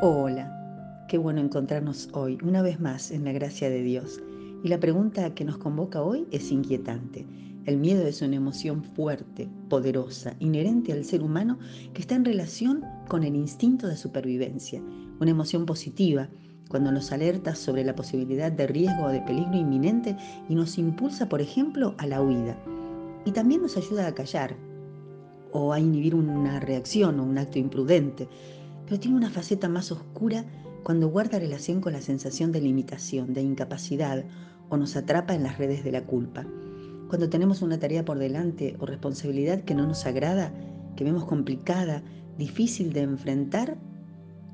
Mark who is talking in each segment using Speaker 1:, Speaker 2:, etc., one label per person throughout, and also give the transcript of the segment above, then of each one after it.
Speaker 1: Hola, qué bueno encontrarnos hoy, una vez más, en la gracia de Dios. Y la pregunta que nos convoca hoy es inquietante. El miedo es una emoción fuerte, poderosa, inherente al ser humano que está en relación con el instinto de supervivencia. Una emoción positiva cuando nos alerta sobre la posibilidad de riesgo o de peligro inminente y nos impulsa, por ejemplo, a la huida. Y también nos ayuda a callar o a inhibir una reacción o un acto imprudente pero tiene una faceta más oscura cuando guarda relación con la sensación de limitación, de incapacidad o nos atrapa en las redes de la culpa. Cuando tenemos una tarea por delante o responsabilidad que no nos agrada, que vemos complicada, difícil de enfrentar,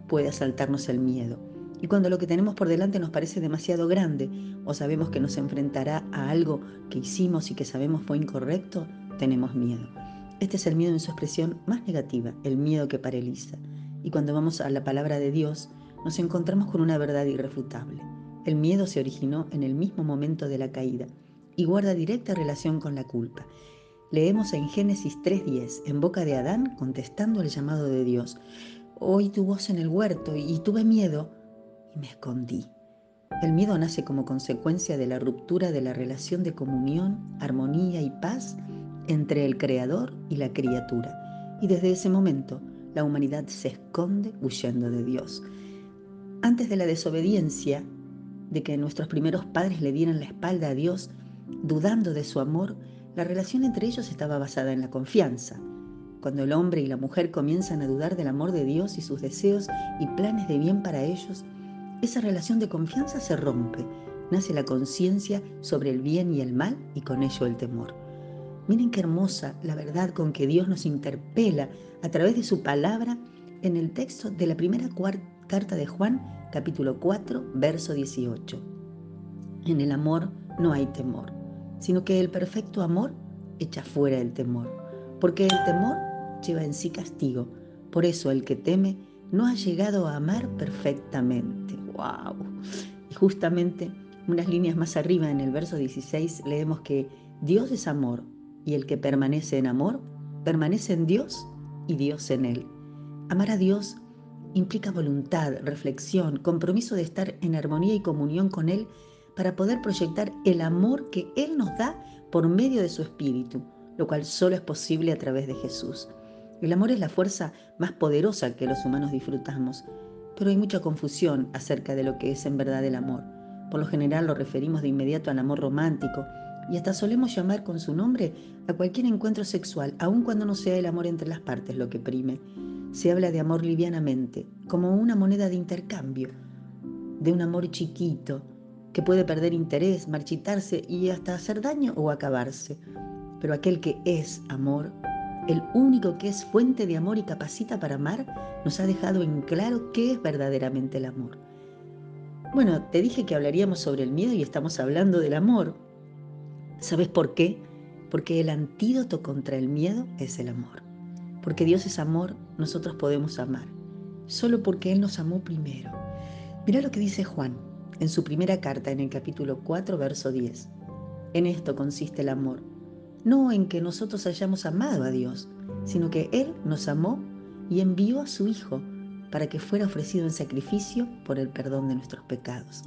Speaker 1: puede asaltarnos el miedo. Y cuando lo que tenemos por delante nos parece demasiado grande o sabemos que nos enfrentará a algo que hicimos y que sabemos fue incorrecto, tenemos miedo. Este es el miedo en su expresión más negativa, el miedo que paraliza. Y cuando vamos a la palabra de Dios, nos encontramos con una verdad irrefutable. El miedo se originó en el mismo momento de la caída y guarda directa relación con la culpa. Leemos en Génesis 3.10, en boca de Adán, contestando al llamado de Dios. Oí tu voz en el huerto y tuve miedo y me escondí. El miedo nace como consecuencia de la ruptura de la relación de comunión, armonía y paz entre el Creador y la criatura. Y desde ese momento, la humanidad se esconde huyendo de Dios. Antes de la desobediencia, de que nuestros primeros padres le dieran la espalda a Dios, dudando de su amor, la relación entre ellos estaba basada en la confianza. Cuando el hombre y la mujer comienzan a dudar del amor de Dios y sus deseos y planes de bien para ellos, esa relación de confianza se rompe, nace la conciencia sobre el bien y el mal y con ello el temor. Miren qué hermosa la verdad con que Dios nos interpela a través de su palabra en el texto de la primera carta de Juan, capítulo 4, verso 18. En el amor no hay temor, sino que el perfecto amor echa fuera el temor, porque el temor lleva en sí castigo. Por eso el que teme no ha llegado a amar perfectamente. ¡Wow! Y justamente unas líneas más arriba en el verso 16 leemos que Dios es amor y el que permanece en amor, permanece en Dios y Dios en él. Amar a Dios implica voluntad, reflexión, compromiso de estar en armonía y comunión con Él para poder proyectar el amor que Él nos da por medio de su Espíritu, lo cual solo es posible a través de Jesús. El amor es la fuerza más poderosa que los humanos disfrutamos, pero hay mucha confusión acerca de lo que es en verdad el amor. Por lo general lo referimos de inmediato al amor romántico, y hasta solemos llamar con su nombre a cualquier encuentro sexual, aun cuando no sea el amor entre las partes lo que prime. Se habla de amor livianamente, como una moneda de intercambio, de un amor chiquito, que puede perder interés, marchitarse y hasta hacer daño o acabarse. Pero aquel que es amor, el único que es fuente de amor y capacita para amar, nos ha dejado en claro qué es verdaderamente el amor. Bueno, te dije que hablaríamos sobre el miedo y estamos hablando del amor, ¿Sabes por qué? Porque el antídoto contra el miedo es el amor. Porque Dios es amor, nosotros podemos amar. Solo porque Él nos amó primero. Mira lo que dice Juan en su primera carta en el capítulo 4, verso 10. En esto consiste el amor. No en que nosotros hayamos amado a Dios, sino que Él nos amó y envió a su Hijo para que fuera ofrecido en sacrificio por el perdón de nuestros pecados.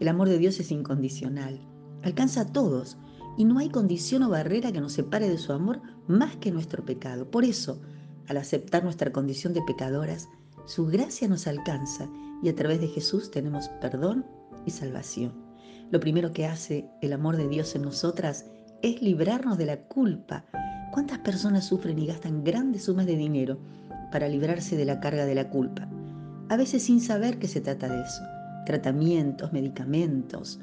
Speaker 1: El amor de Dios es incondicional, alcanza a todos, y no hay condición o barrera que nos separe de su amor más que nuestro pecado. Por eso, al aceptar nuestra condición de pecadoras, su gracia nos alcanza y a través de Jesús tenemos perdón y salvación. Lo primero que hace el amor de Dios en nosotras es librarnos de la culpa. ¿Cuántas personas sufren y gastan grandes sumas de dinero para librarse de la carga de la culpa? A veces sin saber que se trata de eso. Tratamientos, medicamentos,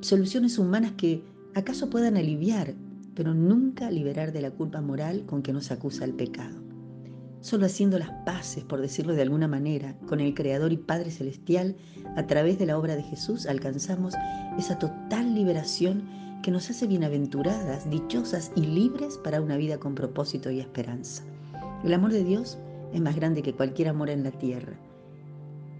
Speaker 1: soluciones humanas que acaso puedan aliviar, pero nunca liberar de la culpa moral con que nos acusa el pecado. Solo haciendo las paces, por decirlo de alguna manera, con el Creador y Padre Celestial, a través de la obra de Jesús, alcanzamos esa total liberación que nos hace bienaventuradas, dichosas y libres para una vida con propósito y esperanza. El amor de Dios es más grande que cualquier amor en la tierra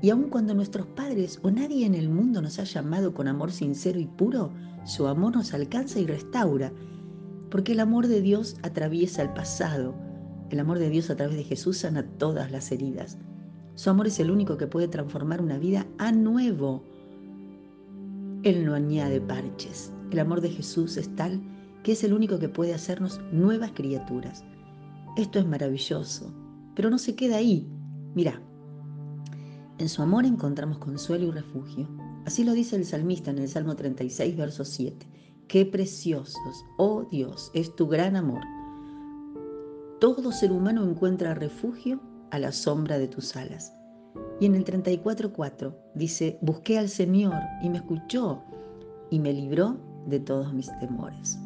Speaker 1: y aun cuando nuestros padres o nadie en el mundo nos ha llamado con amor sincero y puro, su amor nos alcanza y restaura, porque el amor de Dios atraviesa el pasado. El amor de Dios a través de Jesús sana todas las heridas. Su amor es el único que puede transformar una vida a nuevo. Él no añade parches. El amor de Jesús es tal que es el único que puede hacernos nuevas criaturas. Esto es maravilloso, pero no se queda ahí. Mira, en su amor encontramos consuelo y refugio. Así lo dice el salmista en el Salmo 36, verso 7. Qué preciosos, oh Dios, es tu gran amor. Todo ser humano encuentra refugio a la sombra de tus alas. Y en el 34.4 dice, busqué al Señor y me escuchó y me libró de todos mis temores.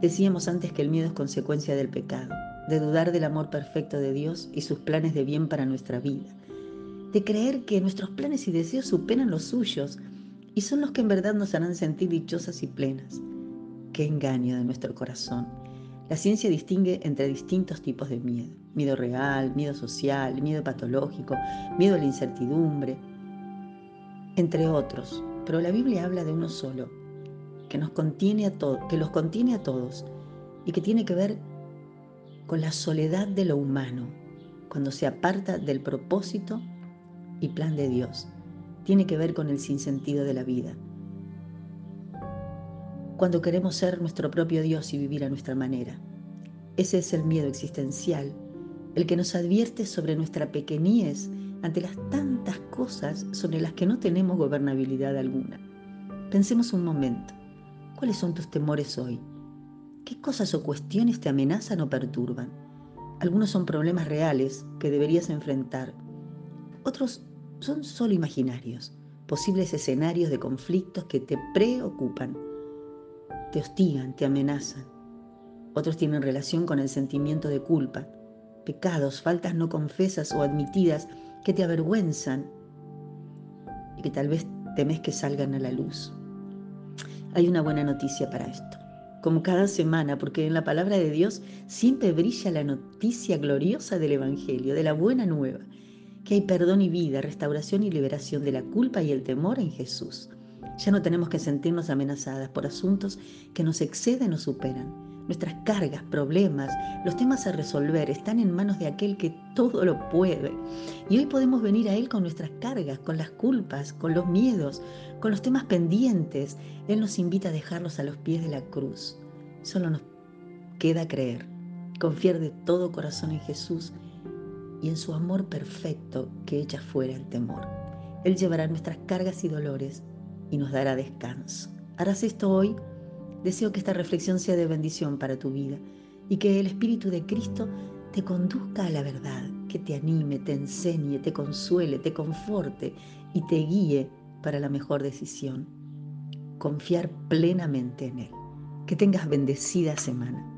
Speaker 1: Decíamos antes que el miedo es consecuencia del pecado, de dudar del amor perfecto de Dios y sus planes de bien para nuestra vida, de creer que nuestros planes y deseos superan los suyos y son los que en verdad nos harán sentir dichosas y plenas. Qué engaño de nuestro corazón. La ciencia distingue entre distintos tipos de miedo. Miedo real, miedo social, miedo patológico, miedo a la incertidumbre, entre otros. Pero la Biblia habla de uno solo, que, nos contiene a que los contiene a todos y que tiene que ver con la soledad de lo humano, cuando se aparta del propósito y plan de Dios. Tiene que ver con el sinsentido de la vida. Cuando queremos ser nuestro propio Dios y vivir a nuestra manera. Ese es el miedo existencial, el que nos advierte sobre nuestra pequeñez ante las tantas cosas sobre las que no tenemos gobernabilidad alguna. Pensemos un momento. ¿Cuáles son tus temores hoy? ¿Qué cosas o cuestiones te amenazan o perturban? Algunos son problemas reales que deberías enfrentar. Otros son solo imaginarios, posibles escenarios de conflictos que te preocupan, te hostigan, te amenazan. Otros tienen relación con el sentimiento de culpa, pecados, faltas no confesas o admitidas que te avergüenzan y que tal vez temes que salgan a la luz. Hay una buena noticia para esto. Como cada semana, porque en la palabra de Dios siempre brilla la noticia gloriosa del Evangelio, de la buena nueva, que hay perdón y vida, restauración y liberación de la culpa y el temor en Jesús. Ya no tenemos que sentirnos amenazadas por asuntos que nos exceden o superan. Nuestras cargas, problemas, los temas a resolver están en manos de aquel que todo lo puede. Y hoy podemos venir a Él con nuestras cargas, con las culpas, con los miedos, con los temas pendientes. Él nos invita a dejarlos a los pies de la cruz. Solo nos queda creer, confiar de todo corazón en Jesús y en su amor perfecto que echa fuera el temor. Él llevará nuestras cargas y dolores y nos dará descanso. ¿Harás esto hoy? Deseo que esta reflexión sea de bendición para tu vida y que el Espíritu de Cristo te conduzca a la verdad, que te anime, te enseñe, te consuele, te conforte y te guíe para la mejor decisión. Confiar plenamente en Él. Que tengas bendecida semana.